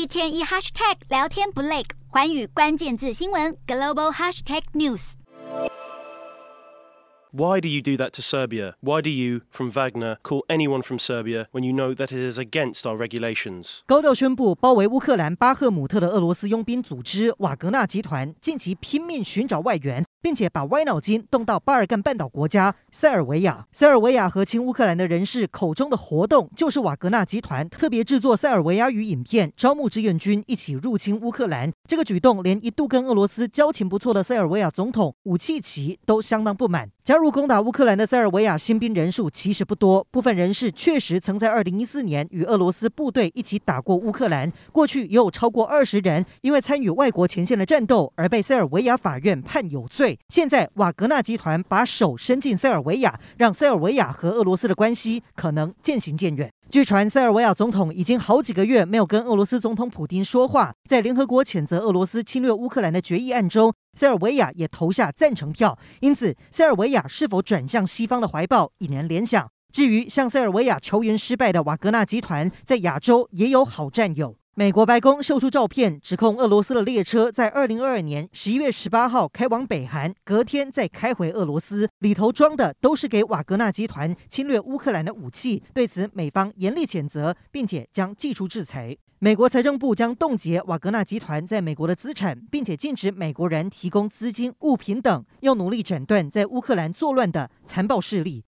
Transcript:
一天一 hashtag 聊天不累，环宇关键字新闻 global hashtag news。Why do you do that to Serbia? Why do you, from Wagner, call anyone from Serbia when you know that it is against our regulations? 高调宣布包围乌克兰巴赫姆特的俄罗斯佣兵组织瓦格纳集团，近期拼命寻找外援。并且把歪脑筋动到巴尔干半岛国家塞尔维亚。塞尔维亚和亲乌克兰的人士口中的活动，就是瓦格纳集团特别制作塞尔维亚语影片，招募志愿军一起入侵乌克兰。这个举动连一度跟俄罗斯交情不错的塞尔维亚总统武契奇都相当不满。加入攻打乌克兰的塞尔维亚新兵人数其实不多，部分人士确实曾在二零一四年与俄罗斯部队一起打过乌克兰。过去也有超过二十人因为参与外国前线的战斗而被塞尔维亚法院判有罪。现在瓦格纳集团把手伸进塞尔维亚，让塞尔维亚和俄罗斯的关系可能渐行渐远。据传，塞尔维亚总统已经好几个月没有跟俄罗斯总统普丁说话。在联合国谴责俄罗斯侵略乌克兰的决议案中，塞尔维亚也投下赞成票。因此，塞尔维亚是否转向西方的怀抱，引人联想。至于向塞尔维亚求援失败的瓦格纳集团，在亚洲也有好战友。美国白宫秀出照片，指控俄罗斯的列车在二零二二年十一月十八号开往北韩，隔天再开回俄罗斯，里头装的都是给瓦格纳集团侵略乌克兰的武器。对此，美方严厉谴责，并且将祭出制裁。美国财政部将冻结瓦格纳集团在美国的资产，并且禁止美国人提供资金、物品等，要努力斩断在乌克兰作乱的残暴势力。